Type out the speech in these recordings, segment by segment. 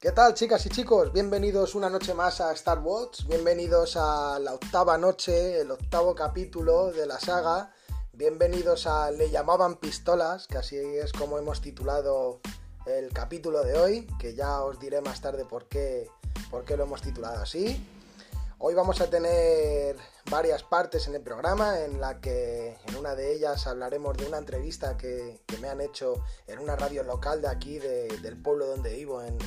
¿Qué tal chicas y chicos? Bienvenidos una noche más a Star Wars, bienvenidos a la octava noche, el octavo capítulo de la saga, bienvenidos a Le llamaban pistolas, que así es como hemos titulado el capítulo de hoy, que ya os diré más tarde por qué, por qué lo hemos titulado así. Hoy vamos a tener varias partes en el programa en la que en una de ellas hablaremos de una entrevista que, me han hecho en una radio local de aquí del pueblo donde vivo en,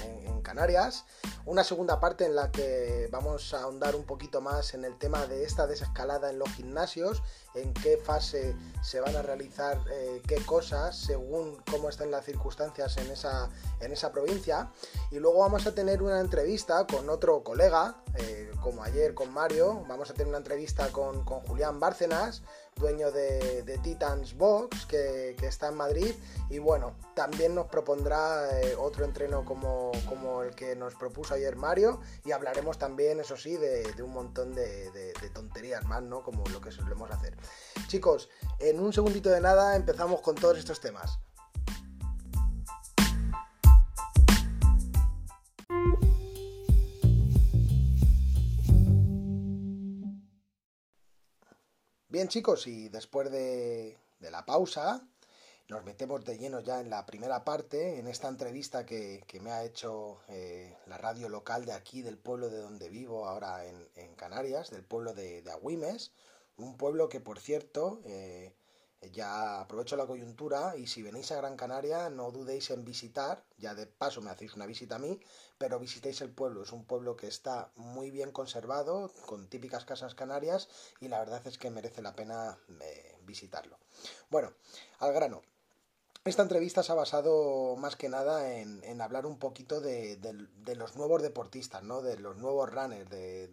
Canarias. Una segunda parte en la que vamos a ahondar un poquito más en el tema de esta desescalada en los gimnasios en qué fase se van a realizar eh, qué cosas según cómo estén las circunstancias en esa, en esa provincia. Y luego vamos a tener una entrevista con otro colega eh, como ayer con Mario. Vamos a tener una entrevista con, Julián Bárcenas, dueño de, Titans Box, que, está en Madrid. Y bueno, también nos propondrá eh, otro entreno como, el que nos propuso ayer Mario. Y hablaremos también, eso sí, de, un montón de, de, tonterías más, ¿no? Como lo que solemos hacer. Chicos, en un segundito de nada empezamos con todos estos temas. Bien chicos, y después de, la pausa, nos metemos de lleno ya en la primera parte, en esta entrevista que, me ha hecho eh, la radio local de aquí, del pueblo de donde vivo ahora en, Canarias, del pueblo de, de, Agüimes, un pueblo que por cierto eh, ya aprovecho la coyuntura y si venís a Gran Canaria no dudéis en visitar, ya de paso me hacéis una visita a mí, pero visitéis el pueblo, es un pueblo que está muy bien conservado, con típicas casas canarias y la verdad es que merece la pena eh, visitarlo. Bueno, al grano. Esta entrevista se ha basado más que nada en, hablar un poquito de, los nuevos deportistas, ¿no? de los nuevos runners, de,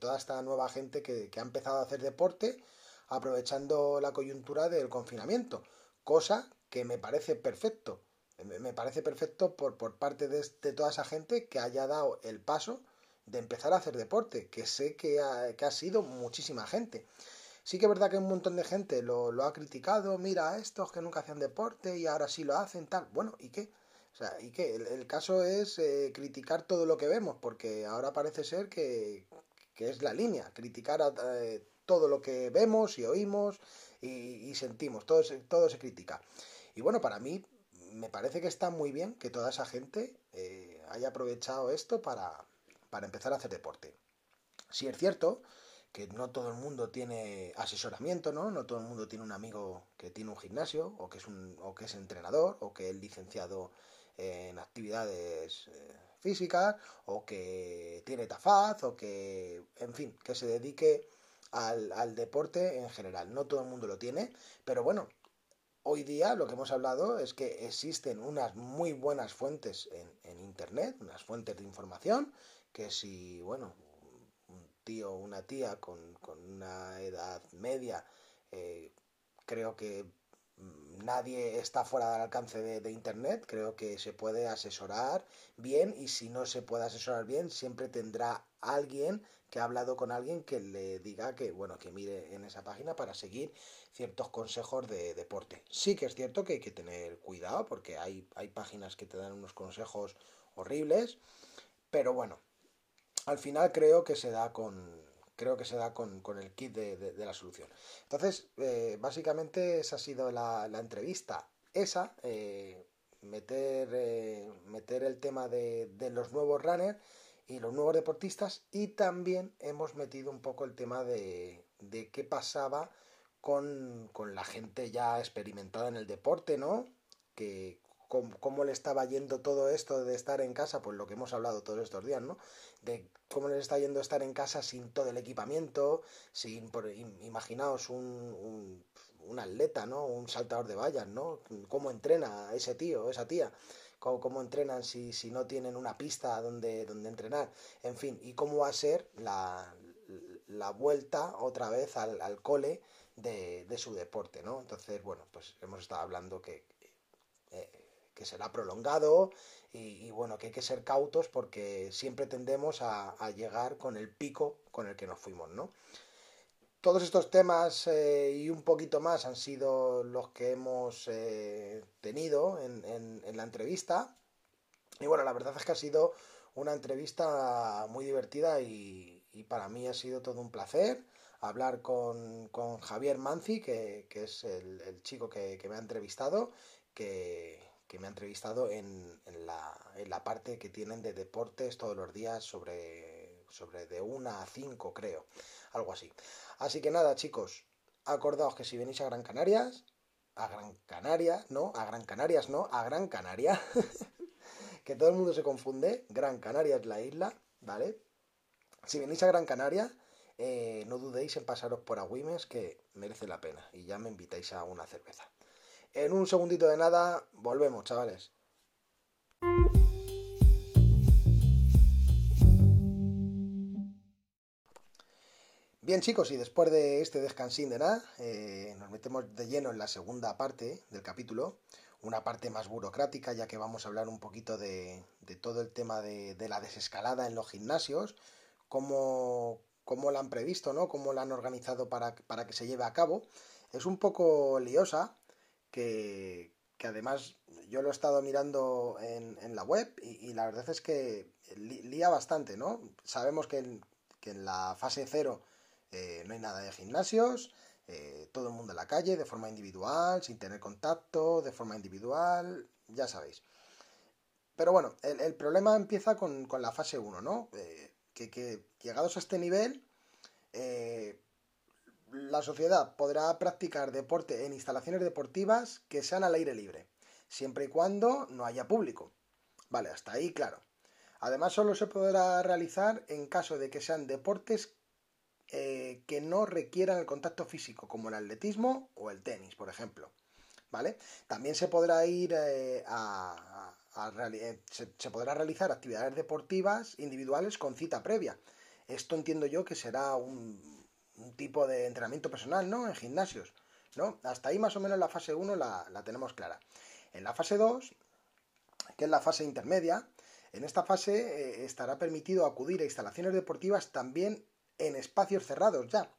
toda esta nueva gente que, que ha empezado a hacer deporte aprovechando la coyuntura del confinamiento, cosa que me parece perfecto. Me parece perfecto por, por parte de, toda esa gente que haya dado el paso de empezar a hacer deporte, que sé que ha, que ha sido muchísima gente. Sí que es verdad que un montón de gente lo, lo ha criticado, mira a estos que nunca hacían deporte y ahora sí lo hacen, tal. Bueno, ¿y qué? O sea, ¿y qué? El, caso es eh, criticar todo lo que vemos, porque ahora parece ser que, que es la línea, criticar a, eh, todo lo que vemos y oímos y, sentimos, todo se, todo se critica. Y bueno, para mí me parece que está muy bien que toda esa gente eh, haya aprovechado esto para, para empezar a hacer deporte. Si es cierto que no todo el mundo tiene asesoramiento, ¿no? No todo el mundo tiene un amigo que tiene un gimnasio o que es, un, o que es entrenador o que es licenciado en actividades eh, físicas o que tiene tafaz o que, en fin, que se dedique al, deporte en general. No todo el mundo lo tiene, pero bueno, hoy día lo que hemos hablado es que existen unas muy buenas fuentes en, Internet, unas fuentes de información, que si, bueno, un tío o una tía con, una edad media, eh, creo que nadie está fuera del alcance de, Internet, creo que se puede asesorar bien y si no se puede asesorar bien, siempre tendrá alguien que ha hablado con alguien que le diga que, bueno, que mire en esa página para seguir ciertos consejos de deporte. Sí que es cierto que hay que tener cuidado porque hay, hay páginas que te dan unos consejos horribles, pero bueno, al final creo que se da con, creo que se da con, el kit de, la solución. Entonces, eh, básicamente esa ha sido la, entrevista. Esa, eh, meter, eh, meter el tema de, los nuevos runners y los nuevos deportistas y también hemos metido un poco el tema de, de qué pasaba con, con, la gente ya experimentada en el deporte, ¿no? Que cómo, le estaba yendo todo esto de estar en casa, pues lo que hemos hablado todos estos días, ¿no? De cómo les está yendo estar en casa sin todo el equipamiento, sin, por, imaginaos un, un, atleta, ¿no? Un saltador de vallas, ¿no? Cómo entrena ese tío, esa tía. Cómo, entrenan si, si, no tienen una pista donde, donde entrenar, en fin, y cómo va a ser la, la vuelta otra vez al, al cole de, de, su deporte, ¿no? Entonces, bueno, pues hemos estado hablando que eh, que será prolongado y, bueno, que hay que ser cautos porque siempre tendemos a, llegar con el pico con el que nos fuimos, ¿no? Todos estos temas eh, y un poquito más han sido los que hemos eh, tenido en, la entrevista. Y bueno, la verdad es que ha sido una entrevista muy divertida y, para mí ha sido todo un placer hablar con, Javier Manzi, que, es el, chico que, me ha entrevistado, que, me ha entrevistado en, la, parte que tienen de deportes todos los días sobre, sobre de 1 a 5, creo, algo así. Así que nada, chicos, acordaos que si venís a Gran Canarias, a Gran Canaria, no, a Gran Canarias no, a Gran Canaria, que todo el mundo se confunde, Gran Canaria es la isla, ¿vale? Si venís a Gran Canaria, eh, no dudéis en pasaros por Agüimes, que merece la pena, y ya me invitáis a una cerveza. En un segundito de nada, volvemos, chavales. Bien chicos, y después de este descansín de nada, eh, nos metemos de lleno en la segunda parte del capítulo, una parte más burocrática, ya que vamos a hablar un poquito de, todo el tema de, la desescalada en los gimnasios, cómo, cómo la han previsto, ¿no? cómo la han organizado para, que se lleve a cabo. Es un poco liosa, que, además yo lo he estado mirando en, la web y, la verdad es que lía bastante, ¿no? Sabemos en, que en la fase cero eh, no hay nada de gimnasios, eh, todo el mundo en la calle, de forma individual, sin tener contacto, de forma individual, ya sabéis. Pero bueno, el, problema empieza con, la fase 1, ¿no? Eh, que, llegados a este nivel, la sociedad podrá practicar deporte en instalaciones deportivas que sean al aire libre, siempre y cuando no haya público. Vale, hasta ahí claro. Además, solo se podrá realizar en caso de que sean deportes eh, que no requieran el contacto físico, como el atletismo o el tenis, por ejemplo. ¿Vale? También se podrá ir eh, a, eh, se, podrá realizar actividades deportivas individuales con cita previa. Esto entiendo yo que será un, tipo de entrenamiento personal, ¿no? En gimnasios, ¿no? Hasta ahí más o menos la fase 1 la, tenemos clara. En la fase 2, que es la fase intermedia, en esta fase estará permitido acudir a instalaciones deportivas también en espacios cerrados ya,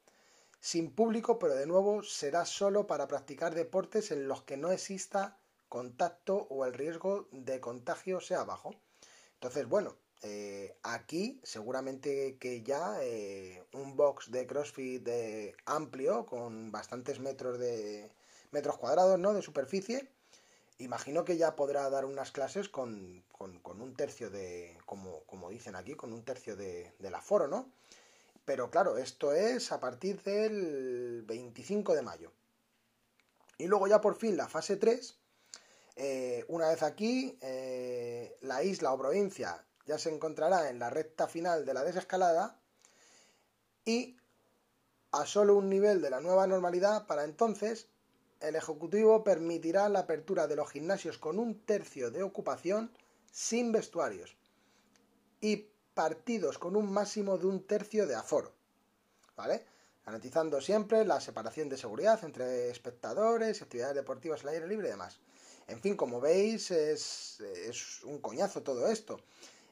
sin público, pero de nuevo será solo para practicar deportes en los que no exista contacto o el riesgo de contagio sea bajo. Entonces, bueno, eh, aquí seguramente que ya eh, un box de CrossFit amplio con bastantes metros de metros cuadrados, ¿no? De superficie. Imagino que ya podrá dar unas clases con, un tercio de, como, como, dicen aquí, con un tercio de, del aforo, ¿no? Pero claro, esto es a partir del 25 de mayo. Y luego ya por fin la fase 3. Eh, una vez aquí, eh, la isla o provincia ya se encontrará en la recta final de la desescalada y a solo un nivel de la nueva normalidad, para entonces el Ejecutivo permitirá la apertura de los gimnasios con un tercio de ocupación sin vestuarios y partidos con un máximo de un tercio de aforo, ¿vale? Garantizando siempre la separación de seguridad entre espectadores, actividades deportivas al aire libre y demás. En fin, como veis, es, un coñazo todo esto.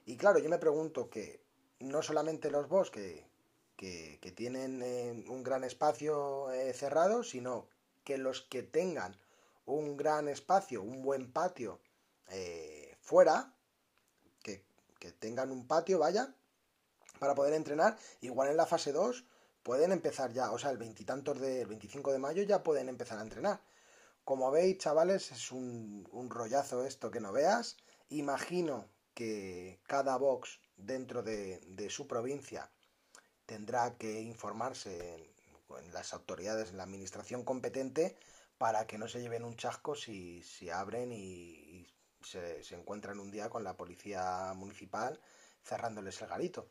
Y claro, yo me pregunto que no solamente los boss que, tienen eh, un gran espacio eh, cerrado, sino que los que tengan un gran espacio, un buen patio eh, fuera, que tengan un patio, vaya, para poder entrenar. Igual en la fase 2 pueden empezar ya, o sea, el veintitantos del 25 de mayo ya pueden empezar a entrenar. Como veis, chavales, es un, rollazo esto que no veas. Imagino que cada box dentro de, su provincia tendrá que informarse en, las autoridades, en la administración competente, para que no se lleven un chasco si, si abren y, se, encuentran un día con la policía municipal cerrándoles el garito.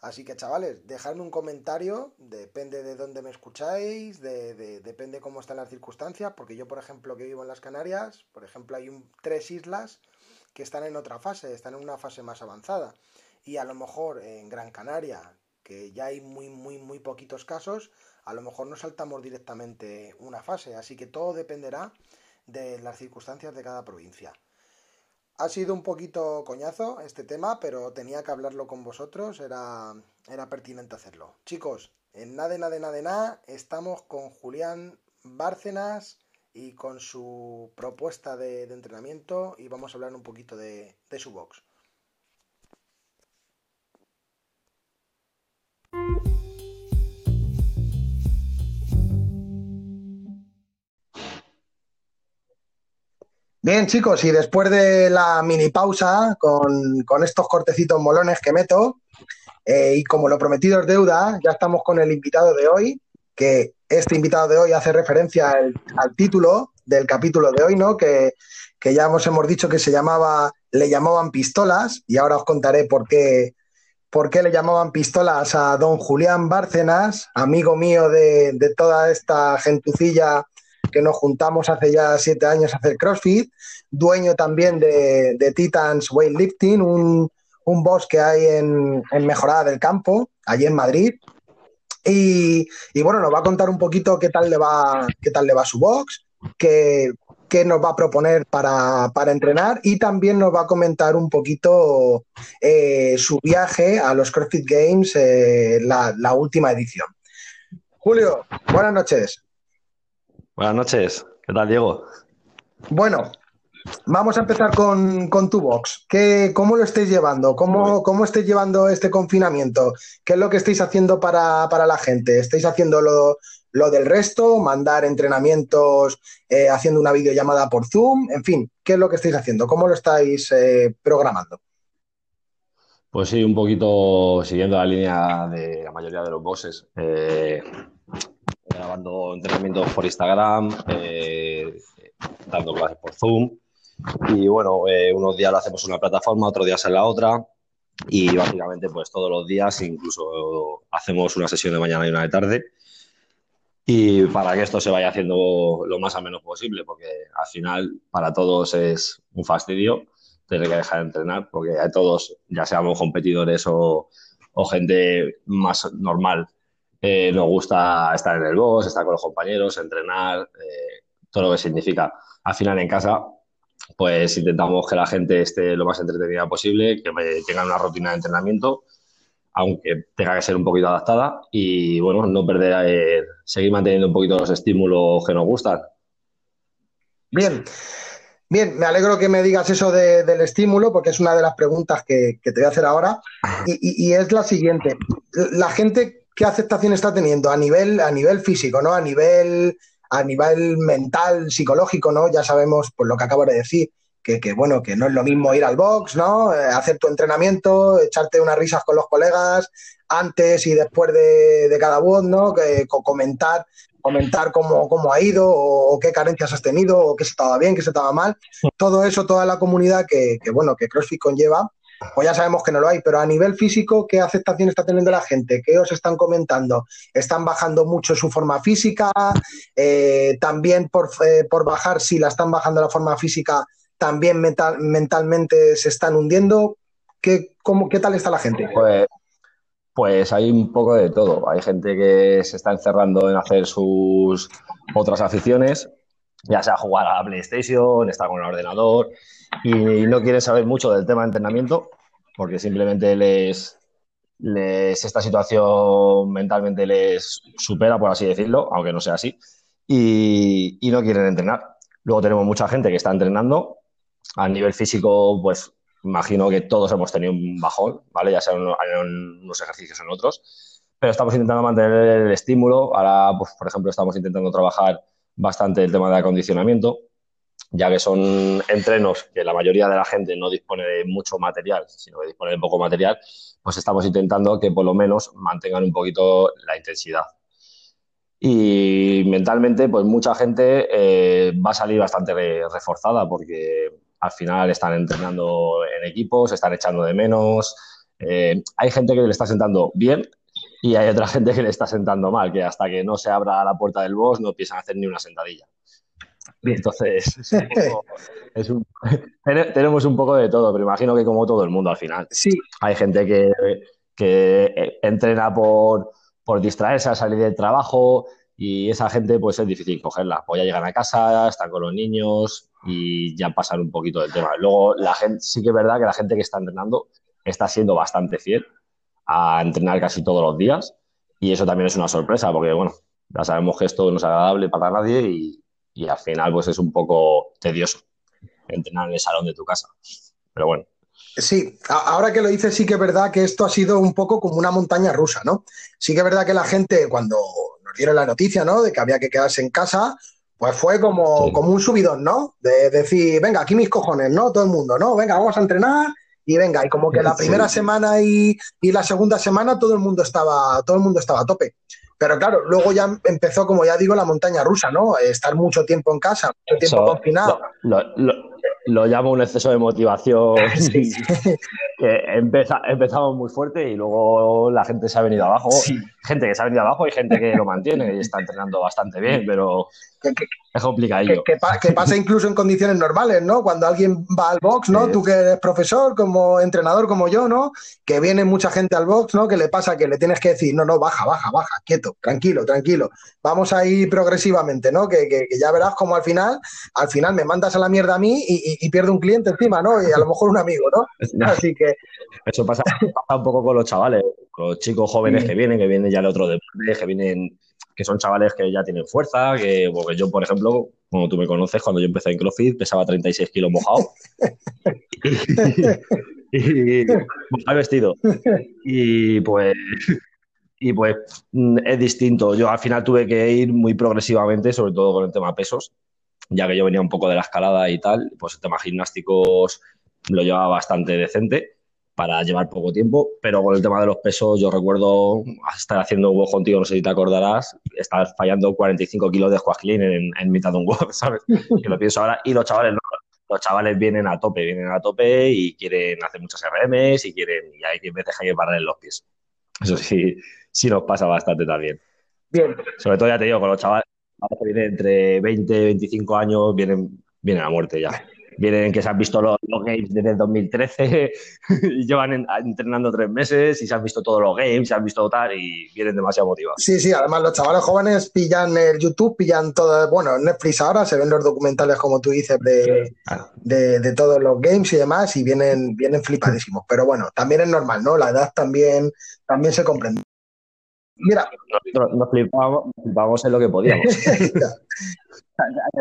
Así que chavales, dejadme un comentario, depende de dónde me escucháis, de, depende cómo están las circunstancias, porque yo por ejemplo que vivo en las Canarias, por ejemplo hay un, tres islas que están en otra fase, están en una fase más avanzada. Y a lo mejor en Gran Canaria, que ya hay muy, muy, muy poquitos casos, a lo mejor no saltamos directamente una fase. Así que todo dependerá de las circunstancias de cada provincia. Ha sido un poquito coñazo este tema, pero tenía que hablarlo con vosotros, era, era pertinente hacerlo. Chicos, en nada, nada, nada, nada, estamos con Julián Bárcenas y con su propuesta de, entrenamiento y vamos a hablar un poquito de, de su box. Bien, chicos, y después de la mini pausa con, estos cortecitos molones que meto, eh, y como lo prometido es deuda, ya estamos con el invitado de hoy, que este invitado de hoy hace referencia al, título del capítulo de hoy, ¿no? Que, ya hemos, hemos dicho que se llamaba, le llamaban pistolas, y ahora os contaré por qué, por qué le llamaban pistolas a don Julián Bárcenas, amigo mío de, de toda esta gentucilla que nos juntamos hace ya siete años a hacer CrossFit, dueño también de, de Titans Weightlifting, un, un boss que hay en, Mejorada del Campo, allí en Madrid. Y, bueno, nos va a contar un poquito qué tal le va, qué tal le va su box, qué, nos va a proponer para, entrenar y también nos va a comentar un poquito eh, su viaje a los CrossFit Games, eh, la última edición. Julio, buenas noches. Buenas noches, ¿qué tal, Diego? Bueno, vamos a empezar con, tu box. ¿Qué, ¿Cómo lo estáis llevando? ¿Cómo, ¿Cómo estáis llevando este confinamiento? ¿Qué es lo que estáis haciendo para, la gente? ¿Estáis haciendo lo, del resto? ¿Mandar entrenamientos eh, haciendo una videollamada por Zoom? En fin, ¿qué es lo que estáis haciendo? ¿Cómo lo estáis eh, programando? Pues sí, un poquito siguiendo la línea de la mayoría de los bosses. Eh, grabando entrenamientos por Instagram, eh, dando clases por Zoom. Y bueno, eh, unos días lo hacemos en una plataforma, otros días en la otra. Y básicamente, pues todos los días, incluso hacemos una sesión de mañana y una de tarde. Y para que esto se vaya haciendo lo más a menos posible, porque al final para todos es un fastidio tener que dejar de entrenar, porque a todos, ya seamos competidores o, o gente más normal, eh, nos gusta estar en el box, estar con los compañeros, entrenar, eh, todo lo que significa. Al final en casa, pues intentamos que la gente esté lo más entretenida posible, que tengan una rutina de entrenamiento, aunque tenga que ser un poquito adaptada y bueno, no perder, eh, seguir manteniendo un poquito los estímulos que nos gustan. Bien. Bien, me alegro que me digas eso del estímulo, porque es una de las preguntas que, te voy a hacer ahora. y, es la siguiente. La gente qué aceptación está teniendo a nivel, a nivel físico, ¿no? A nivel, a nivel mental, psicológico, ¿no? Ya sabemos, por lo que acabo de decir, que, bueno, que no es lo mismo ir al box, ¿no? Eh, hacer tu entrenamiento, echarte unas risas con los colegas antes y después de, cada voz, ¿no? Que, comentar, comentar cómo, cómo ha ido o, qué carencias has tenido o qué se estaba bien, qué se estaba mal. Todo eso, toda la comunidad que, que bueno, que CrossFit conlleva, pues ya sabemos que no lo hay, pero a nivel físico, ¿qué aceptación está teniendo la gente? ¿Qué os están comentando? ¿Están bajando mucho su forma física? Eh, también eh, por, bajar, si la están bajando la forma física, también mentalmente se están hundiendo. ¿Qué, cómo, ¿Qué tal está la gente? Pues, pues hay un poco de todo. Hay gente que se está encerrando en hacer sus otras aficiones, ya sea jugar a la PlayStation, estar con el ordenador, y no quieren saber mucho del tema de entrenamiento porque simplemente les, les esta situación mentalmente les supera, por así decirlo, aunque no sea así, y, y no quieren entrenar. Luego tenemos mucha gente que está entrenando. A nivel físico, pues imagino que todos hemos tenido un bajón, ¿vale? Ya sea en, unos ejercicios o en otros. Pero estamos intentando mantener el estímulo. Ahora, pues, por ejemplo, estamos intentando trabajar bastante el tema de acondicionamiento ya que son entrenos que la mayoría de la gente no dispone de mucho material, sino que dispone de poco material, pues estamos intentando que por lo menos mantengan un poquito la intensidad. Y mentalmente, pues mucha gente eh, va a salir bastante reforzada porque al final están entrenando en equipos, están echando de menos. Eh, hay gente que le está sentando bien y hay otra gente que le está sentando mal, que hasta que no se abra la puerta del boss no empiezan a hacer ni una sentadilla. Entonces, tenemos un poco de todo, pero imagino que como todo el mundo al final. Sí. Hay gente que, que entrena por, por distraerse a salir del trabajo y esa gente pues es difícil cogerla. Pues ya llegan a casa, están con los niños y ya pasan un poquito del tema. Luego, la gente, sí que es verdad que la gente que está entrenando está siendo bastante fiel a entrenar casi todos los días y eso también es una sorpresa porque, bueno, ya sabemos que esto no es agradable para nadie y, y al final pues es un poco tedioso entrenar en el salón de tu casa. Pero bueno. Sí, ahora que lo dices, sí que es verdad que esto ha sido un poco como una montaña rusa, ¿no? Sí que es verdad que la gente, cuando nos dieron la noticia, ¿no? De que había que quedarse en casa, pues fue como, como un subidón, ¿no? De decir, venga, aquí mis cojones, ¿no? Todo el mundo, ¿no? Venga, vamos a entrenar y venga, y como que la primera semana y, y, la segunda semana todo el mundo estaba, todo el mundo estaba a tope. Pero claro, luego ya empezó, como ya digo, la montaña rusa, ¿no? Estar mucho tiempo en casa, mucho tiempo confinado. Lo, llamo un exceso de motivación. que empezamos muy fuerte y luego la gente se ha venido abajo. Gente que se ha venido abajo y gente que lo mantiene y está entrenando bastante bien, pero es complicado. Que, que, pasa incluso en condiciones normales, ¿no? Cuando alguien va al box, ¿no? Tú que eres profesor, como entrenador como yo, ¿no? Que viene mucha gente al box, ¿no? Que le pasa que le tienes que decir, no, no, baja, baja, baja, quieto, tranquilo, tranquilo. Vamos a ir progresivamente, ¿no? Que, que, ya verás como al final, al final me mandas a la mierda a mí y, y, pierdo un cliente encima, ¿no? Y a lo mejor un amigo, ¿no? Así que... Eso pasa, pasa un poco con los chavales, con los chicos jóvenes que vienen, que vienen ya de otro deporte, que vienen que son chavales que ya tienen fuerza, que porque yo, por ejemplo, como tú me conoces, cuando yo empecé en CrossFit pesaba 36 kilos mojado. y, mojado vestido. Y pues, y pues mm, es distinto. Yo al final tuve que ir muy progresivamente, sobre todo con el tema pesos, ya que yo venía un poco de la escalada y tal, pues el tema gimnásticos lo llevaba bastante decente para llevar poco tiempo, pero con el tema de los pesos, yo recuerdo estar haciendo un WOD contigo, no sé si te acordarás, estar fallando 45 kilos de squat clean en, mitad de un WOD, ¿sabes? que lo pienso ahora, y los chavales no, los chavales vienen a tope, vienen a tope y quieren hacer muchas RMs y quieren, y hay veces hay que parar en los pies. Eso sí, sí nos pasa bastante también. Bien. Sobre todo, ya te digo, con los chavales que vienen entre 20 y 25 años, vienen, vienen a muerte ya vienen que se han visto los, games desde el 2013 y llevan entrenando tres meses y se han visto todos los games, se han visto tal y vienen demasiado motivados. Sí, sí, además los chavales jóvenes pillan el YouTube, pillan todo, bueno, en Netflix ahora se ven los documentales, como tú dices, de, de, todos los games y demás y vienen, vienen flipadísimos. Pero bueno, también es normal, ¿no? La edad también, también se comprende. Mira. Nos, flipábamos, en lo que podíamos.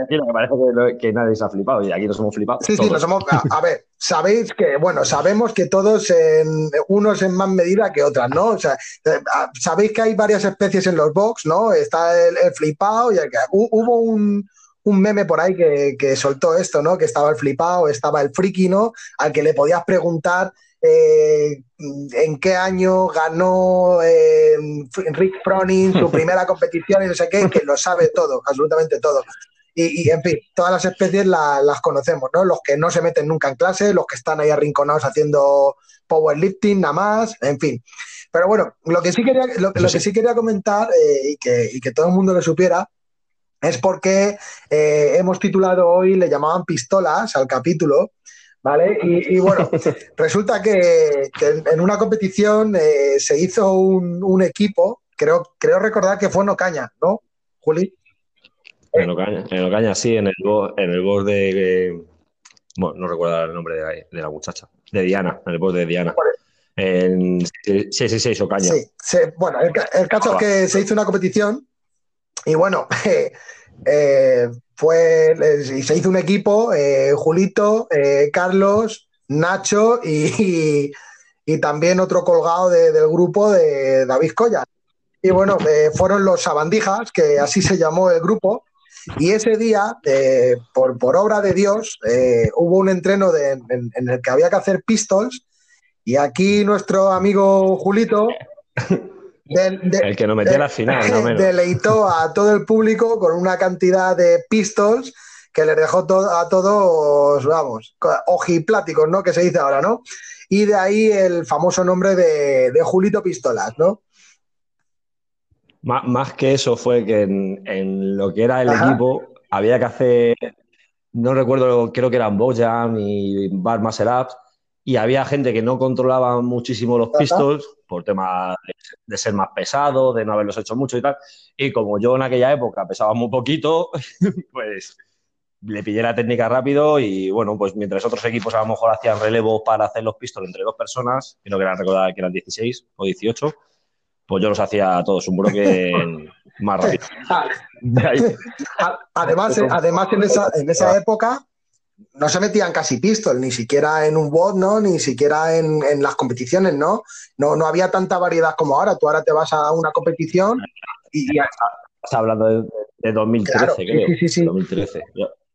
me parece que, nadie se ha flipado y aquí nos hemos flipado. Sí, sí, nos hemos. A, ver, sabéis que, bueno, sabemos que todos, en, unos en más medida que otras, ¿no? O sea, eh, sabéis que hay varias especies en los box, ¿no? Está el, flipado y el, hubo un, un meme por ahí que, que, soltó esto, ¿no? Que estaba el flipado, estaba el friki, ¿no? Al que le podías preguntar eh, en qué año ganó eh, Rick Froning su primera competición y no sé qué, que lo sabe todo, absolutamente todo. Y, en fin, todas las especies las conocemos, ¿no? Los que no se meten nunca en clase, los que están ahí arrinconados haciendo powerlifting, nada más, en fin. Pero bueno, lo que sí quería, lo, que sí quería comentar eh, y, que, y, que, todo el mundo lo supiera es porque hemos titulado hoy, le llamaban pistolas al capítulo, ¿Vale? Y, bueno, resulta que, en una competición eh, se hizo un, equipo, creo, creo recordar que fue en Ocaña, ¿no, Juli? En Ocaña, en Ocaña sí, en el, en el board de. bueno, no recuerdo el nombre de la, muchacha, de Diana, en el board de Diana. En, sí, sí, sí, Ocaña. Sí, bueno, el, caso es que se hizo una competición y bueno, eh, fue, y se hizo un equipo, eh, Julito, eh, Carlos, Nacho y, también otro colgado del grupo de David Colla. Y bueno, eh, fueron los sabandijas, que así se llamó el grupo. Y ese día, por, por, obra de Dios, hubo un entreno en, en, el que había que hacer pistols. Y aquí nuestro amigo Julito el que no metió la final, no menos. Deleitó a todo el público con una cantidad de pistols que les dejó a todos, vamos, ojipláticos, ¿no? Que se dice ahora, ¿no? Y de ahí el famoso nombre de, Julito Pistolas, ¿no? Más, que eso fue que en, lo que era el equipo había que hacer, no recuerdo, creo que eran Bojan y Bar Muscle y había gente que no controlaba muchísimo los pistols por tema de, ser más pesado, de no haberlos hecho mucho y tal. Y como yo en aquella época pesaba muy poquito, pues le pillé la técnica rápido y bueno, pues mientras otros equipos a lo mejor hacían relevo para hacer los pistols entre dos personas, creo que eran recordar que eran 16 o 18, pues yo los hacía todos un bloque más rápido. además, además en esa, en esa época no se metían casi pistol, ni siquiera en un bot, ¿no? Ni siquiera en, las competiciones, ¿no? ¿no? No había tanta variedad como ahora. Tú ahora te vas a una competición y... Estás hablando de, de 2013, creo. Sí, sí, sí. 2013.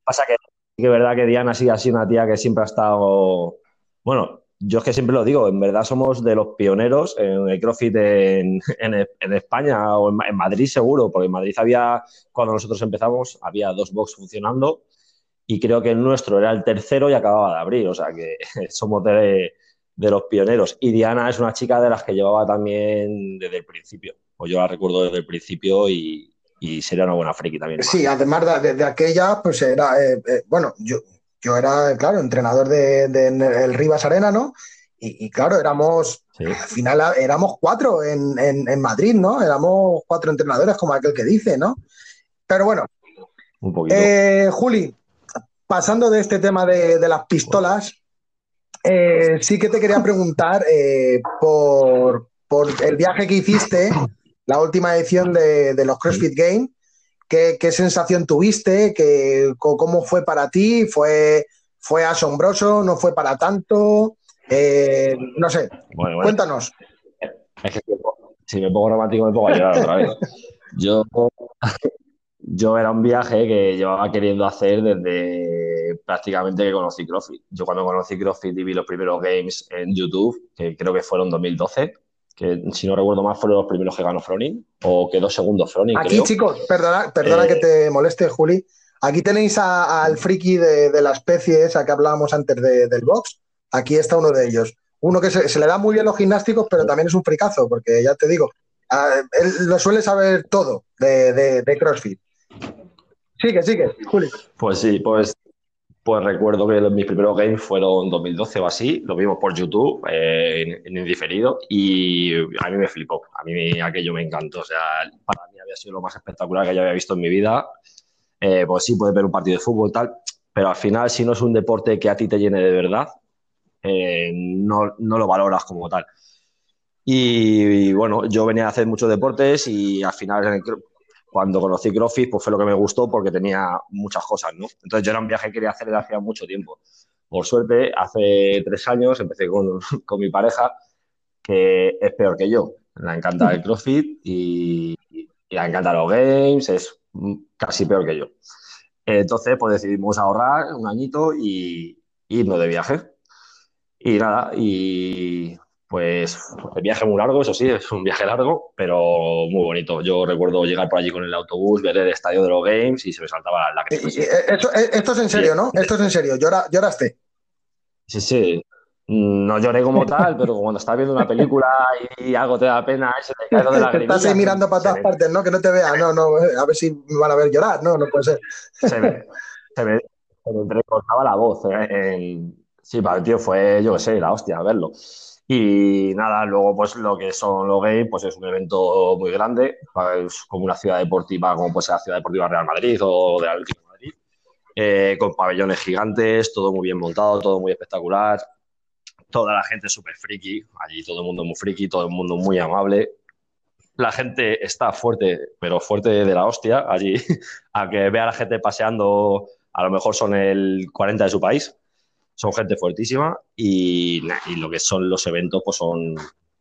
Pasa que es verdad que Diana sí ha sido una tía que siempre ha estado. Bueno, yo es que siempre lo digo, en verdad somos de los pioneros en el CrossFit en, España o en, Madrid seguro, porque en Madrid había, cuando nosotros empezamos, había dos box funcionando y creo que el nuestro era el tercero y acababa de abrir, o sea que somos de, los pioneros. Y Diana es una chica de las que llevaba también desde el principio, o yo la recuerdo desde el principio y, sería una buena friki también. Sí, además de, aquella, pues era, eh, eh, bueno, yo, yo era, claro, entrenador de, el Rivas Arena, ¿no? Y, claro, éramos, al final éramos cuatro en, Madrid, ¿no? Éramos cuatro entrenadores, como aquel que dice, ¿no? Pero bueno, Un poquito. Eh, Juli, pasando de este tema de, las pistolas, eh, sí que te quería preguntar eh, por, el viaje que hiciste, la última edición de, de los CrossFit Games, ¿Qué, sensación tuviste? ¿Cómo fue para ti? ¿Fue, ¿Fue asombroso? ¿No fue para tanto? Eh, no sé, cuéntanos. Es que si me pongo romántico me pongo a llorar otra vez. Yo, yo era un viaje que llevaba queriendo hacer desde prácticamente que conocí CrossFit. Yo cuando conocí CrossFit y vi los primeros games en YouTube, que creo que fueron 2012, que si no recuerdo mal fueron los primeros que ganó Froning, o quedó segundo Froning. Aquí, chicos, perdona, perdona que eh, te moleste, Juli. Aquí tenéis al friki de, la especie esa que hablábamos antes del box. Aquí está uno de ellos. Uno que se, le da muy bien los gimnásticos, pero también es un fricazo, porque ya te digo, él lo suele saber todo de, de CrossFit. Sigue, sigue, Juli. Pues sí, pues pues recuerdo que mis primeros games fueron en 2012 o así, lo vimos por YouTube eh, en, en, diferido y a mí me flipó, a mí aquello me encantó, o sea, para mí había sido lo más espectacular que yo había visto en mi vida. Eh, pues sí, puedes ver un partido de fútbol tal, pero al final si no es un deporte que a ti te llene de verdad, eh, no, no, lo valoras como tal. Y, y, bueno, yo venía a hacer muchos deportes y al final cuando conocí CrossFit, pues fue lo que me gustó porque tenía muchas cosas, ¿no? Entonces yo era un viaje que quería hacer desde hacía mucho tiempo. Por suerte, hace tres años empecé con, con mi pareja, que es peor que yo. Le encanta el CrossFit y, y le encantan los games, es casi peor que yo. Entonces, pues decidimos ahorrar un añito y irnos de viaje. Y nada, y pues el viaje muy largo, eso sí, es un viaje largo, pero muy bonito. Yo recuerdo llegar por allí con el autobús, ver el estadio de los Games y se me saltaba la lágrimas. Eh, esto, es en serio, ¿no? Esto es en serio. ¿Lloraste? Sí, sí. No lloré como tal, pero cuando estás viendo una película y algo te da pena, se te cae de la Estás ahí mirando para todas partes, ¿no? Que no te vean, no, no, eh, a ver si me van a ver llorar, no, no puede ser. Se me, se me, entrecortaba la voz. Eh, sí, para el tío fue, yo qué sé, la hostia, verlo. Y nada, luego pues lo que son los games, pues es un evento muy grande, es como una ciudad deportiva, como puede ser la ciudad deportiva Real Madrid o de Atlético de Madrid, eh, con pabellones gigantes, todo muy bien montado, todo muy espectacular, toda la gente súper friki, allí todo el mundo muy friki, todo el mundo muy amable. La gente está fuerte, pero fuerte de la hostia allí, a que vea a la gente paseando, a lo mejor son el 40 de su país, son gente fuertísima y, lo que son los eventos, pues son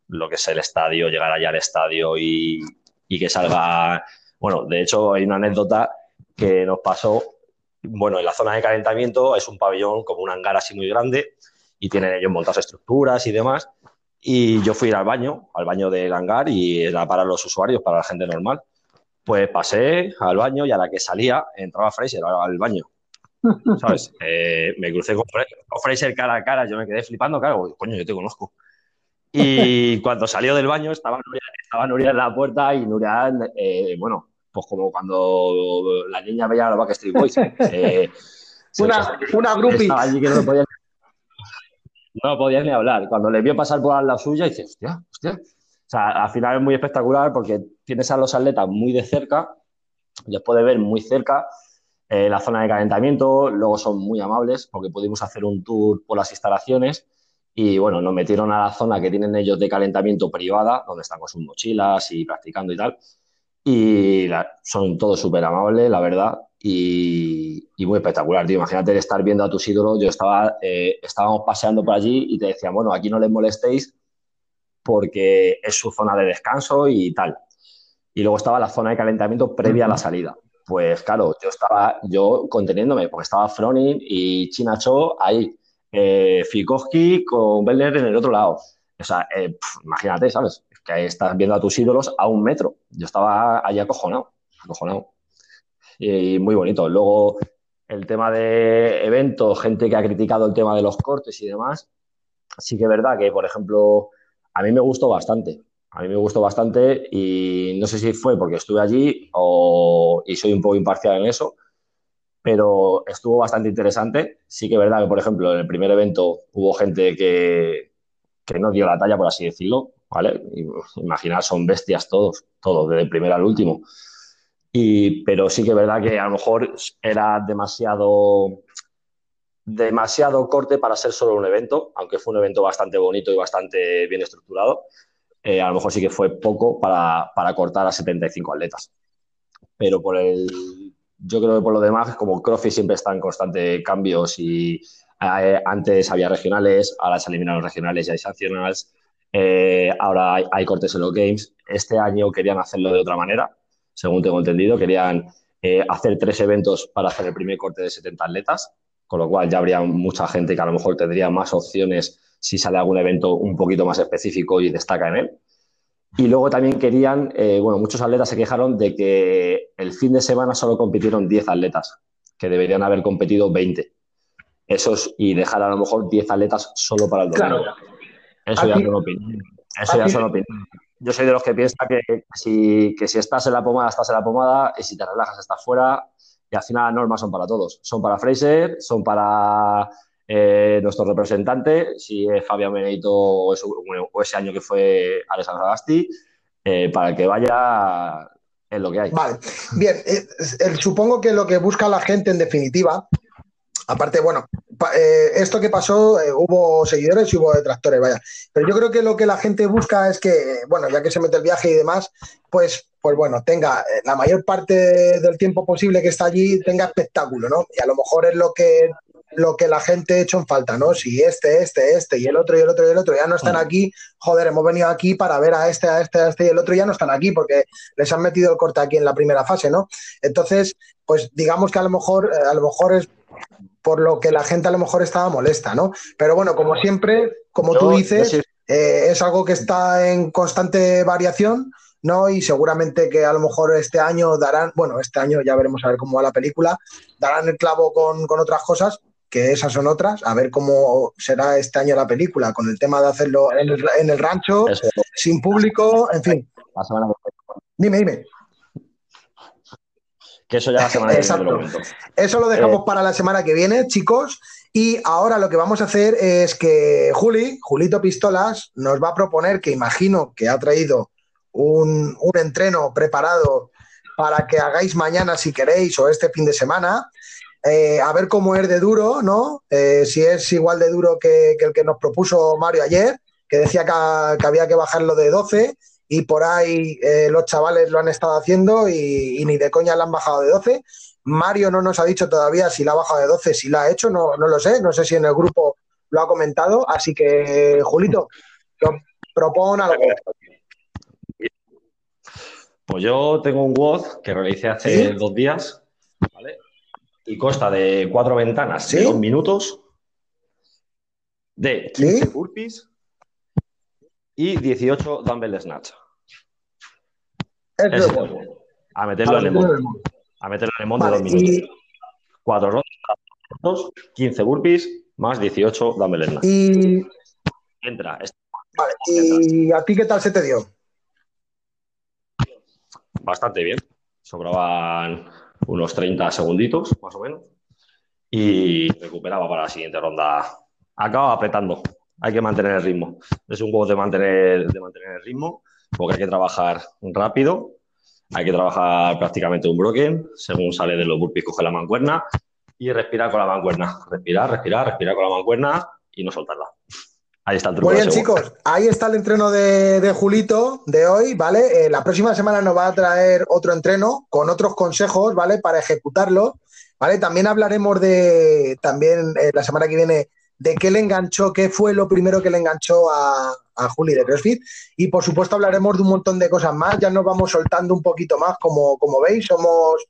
lo que es el estadio, llegar allá al estadio y, que salga. Bueno, de hecho, hay una anécdota que nos pasó. Bueno, en la zona de calentamiento es un pabellón como un hangar así muy grande y tienen ellos montadas estructuras y demás. Y yo fui al baño, al baño del hangar y era para los usuarios, para la gente normal. Pues pasé al baño y a la que salía entraba Fraser al baño. ¿Sabes? Eh, me crucé con, Fraser cara a cara, yo me quedé flipando, claro, coño, yo te conozco. Y cuando salió del baño estaba Nuria, estaba Nuria en la puerta y Nuria, eh, bueno, pues como cuando la niña veía a los Backstreet Boys. Eh, una, una groupie. allí que no podía, no podía ni hablar. Cuando le vio pasar por la suya, dice, hostia, hostia. O sea, al final es muy espectacular porque tienes a los atletas muy de cerca, los puedes ver muy cerca eh, la zona de calentamiento, luego son muy amables porque pudimos hacer un tour por las instalaciones y bueno, nos metieron a la zona que tienen ellos de calentamiento privada, donde están con sus mochilas y practicando y tal. Y son todos súper amables, la verdad, y, muy espectacular, tío. Imagínate estar viendo a tus ídolos. Yo estaba, eh, estábamos paseando por allí y te decían, bueno, aquí no les molestéis porque es su zona de descanso y tal. Y luego estaba la zona de calentamiento previa a la salida pues claro, yo estaba yo conteniéndome, porque estaba Fronin y China Cho ahí, eh, Fikowski con Beller en el otro lado. O sea, eh, imagínate, ¿sabes? Que estás viendo a tus ídolos a un metro. Yo estaba ahí acojonado, acojonado. Y muy bonito. Luego, el tema de eventos, gente que ha criticado el tema de los cortes y demás, sí que es verdad que, por ejemplo, a mí me gustó bastante. A mí me gustó bastante y no sé si fue porque estuve allí o, y soy un poco imparcial en eso, pero estuvo bastante interesante. Sí que es verdad que, por ejemplo, en el primer evento hubo gente que, que no dio la talla, por así decirlo, ¿vale? Imaginar, son bestias todos, todos, desde el primero al último. Y, pero sí que es verdad que a lo mejor era demasiado demasiado corte para ser solo un evento, aunque fue un evento bastante bonito y bastante bien estructurado. Eh, a lo mejor sí que fue poco para, para, cortar a 75 atletas. Pero por el, yo creo que por lo demás, como CrossFit siempre está en constante cambios y eh, antes había regionales, ahora se eliminaron regionales y hay sancionales, eh, ahora hay, hay, cortes en los games. Este año querían hacerlo de otra manera, según tengo entendido, querían eh, hacer tres eventos para hacer el primer corte de 70 atletas, con lo cual ya habría mucha gente que a lo mejor tendría más opciones si sale algún evento un poquito más específico y destaca en él. Y luego también querían, eh, bueno, muchos atletas se quejaron de que el fin de semana solo compitieron 10 atletas, que deberían haber competido 20. Esos, y dejar a lo mejor 10 atletas solo para el domingo. Claro. Eso ya son opiniones. Eso ya son opiniones. Yo soy de los que piensa que si, que si estás en la pomada, estás en la pomada, y si te relajas, estás fuera. Y al final las normas son para todos. Son para Fraser, son para eh, nuestro representante, si es Fabián Benedito o, ese año que fue Alessandro Agasti, eh, para que vaya en lo que hay. Vale, bien, eh, supongo que lo que busca la gente en definitiva, aparte, bueno, eh, esto que pasó, hubo seguidores y hubo detractores, vaya, pero yo creo que lo que la gente busca es que, bueno, ya que se mete el viaje y demás, pues pues bueno, tenga la mayor parte del tiempo posible que está allí, tenga espectáculo, ¿no? Y a lo mejor es lo que lo que la gente ha hecho en falta, ¿no? Si este, este, este y el otro y el otro y el otro ya no están aquí, joder, hemos venido aquí para ver a este, a este, a este y el otro ya no están aquí porque les han metido el corte aquí en la primera fase, ¿no? Entonces, pues digamos que a lo mejor, eh, a lo mejor es por lo que la gente a lo mejor estaba molesta, ¿no? Pero bueno, como siempre, como tú dices, eh, es algo que está en constante variación. ¿no? Y seguramente que a lo mejor este año darán, bueno, este año ya veremos a ver cómo va la película, darán el clavo con, con otras cosas, que esas son otras, a ver cómo será este año la película, con el tema de hacerlo en el, en el rancho, Eso. sin público, en fin. La semana que Dime, dime. Que eso ya la semana que Exacto. viene. Eso lo dejamos eh. para la semana que viene, chicos. Y ahora lo que vamos a hacer es que Juli, Julito Pistolas, nos va a proponer, que imagino que ha traído un, un entreno preparado para que hagáis mañana si queréis o este fin de semana, eh, a ver cómo es de duro, ¿no? Eh, si es igual de duro que, que, el que nos propuso Mario ayer, que decía que, que había que bajarlo de 12 y por ahí eh, los chavales lo han estado haciendo y, y, ni de coña lo han bajado de 12. Mario no nos ha dicho todavía si la ha bajado de 12, si la ha hecho, no, no lo sé, no sé si en el grupo lo ha comentado, así que Julito, propone algo. Pues yo tengo un WOD que realicé hace ¿Sí? dos días, ¿vale? Y consta de cuatro ventanas ¿Sí? de dos minutos, de 15 ¿Sí? burpees y 18 dumbbell snatch. Es. A meterlo en el monte. A meterlo en el monte Vale, dos minutos. y, Cuatro rondas, 15 burpees más 18 dumbbell snatch. y, Entra. es- vale, ¿y a ti qué tal se te dio? bastante bien. Sobraban unos 30 segunditos, más o menos. Y recuperaba para la siguiente ronda. Acaba apretando. Hay que mantener el ritmo. Es un juego de mantener, de mantener el ritmo, porque hay que trabajar rápido. Hay que trabajar prácticamente un broken. Según sale de los burpees, coge la mancuerna y respirar con la mancuerna. Respirar, respirar, respirar con la mancuerna y no soltarla. Ahí está el truco. Muy bien, chicos, ahí está el entreno de, de Julito de hoy, ¿vale? Eh, la próxima semana nos va a traer otro entreno con otros consejos, ¿vale? Para ejecutarlo, ¿vale? También hablaremos de, también eh, la semana que viene, de qué le enganchó, qué fue lo primero que le enganchó a, a Juli de CrossFit. Y por supuesto hablaremos de un montón de cosas más, ya nos vamos soltando un poquito más, como, como veis, somos,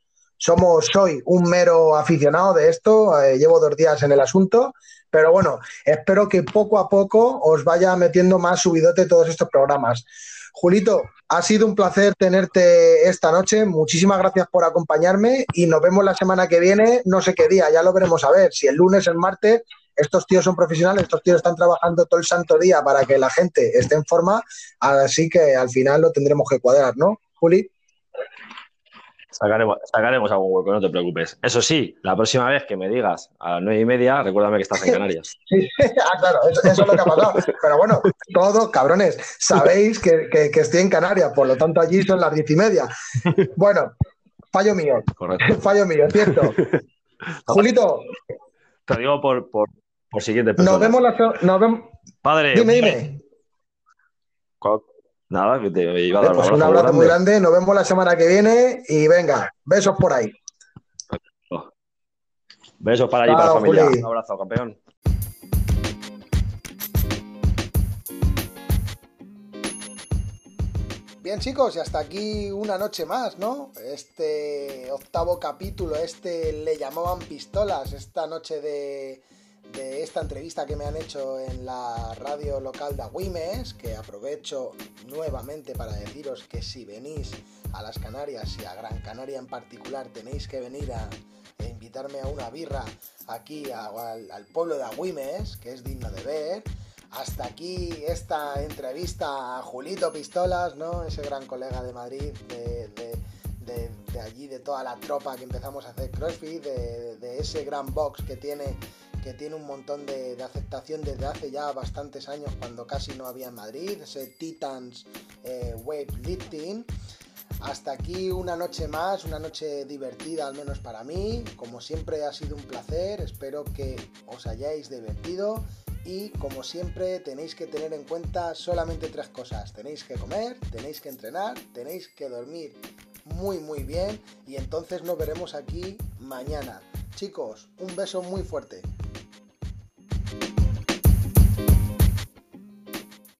somos, soy un mero aficionado de esto, eh, llevo dos días en el asunto, pero bueno, espero que poco a poco os vaya metiendo más subidote todos estos programas. Julito, ha sido un placer tenerte esta noche. Muchísimas gracias por acompañarme y nos vemos la semana que viene, no sé qué día, ya lo veremos a ver, si el lunes, el martes. Estos tíos son profesionales, estos tíos están trabajando todo el santo día para que la gente esté en forma, así que al final lo tendremos que cuadrar, ¿no, Juli? Sacaremos, sacaremos algún hueco, no te preocupes. Eso sí, la próxima vez que me digas a las nueve y media, recuérdame que estás en Canarias. sí, ah, claro, eso, es lo que ha pasado. Pero bueno, todos, cabrones, sabéis que, estoy en Canarias, por lo tanto allí son las diez y media. Bueno, fallo mío. Correcto. Fallo mío, cierto. Julito. Te digo por, por, siguiente persona. Nos vemos la... Nos vemos... Padre. Dime, dime. Nada, que te iba a dar pues un abrazo muy grande. Nos vemos la semana que viene y venga, besos por ahí. Besos para allí, para la familia. Un abrazo, campeón. Bien chicos, y hasta aquí una noche más, ¿no? Este octavo capítulo, este le llamaban pistolas, esta noche de, de esta entrevista que me han hecho en la radio local de Agüimes, que aprovecho nuevamente para deciros que si venís a las Canarias y a Gran Canaria en particular tenéis que venir a, invitarme a una birra aquí al, pueblo de Agüimes, que es digno de ver. Hasta aquí esta entrevista a Julito Pistolas, ¿no? Ese gran colega de Madrid, de, allí, de toda la tropa que empezamos a hacer CrossFit, de, ese gran box que tiene que tiene un montón de, aceptación desde hace ya bastantes años cuando casi no había en Madrid, ese Titans eh, Weightlifting. Hasta aquí una noche más, una noche divertida al menos para mí. Como siempre ha sido un placer, espero que os hayáis divertido y como siempre tenéis que tener en cuenta solamente tres cosas. Tenéis que comer, tenéis que entrenar, tenéis que dormir muy muy bien y entonces nos veremos aquí mañana. Chicos, un beso muy fuerte.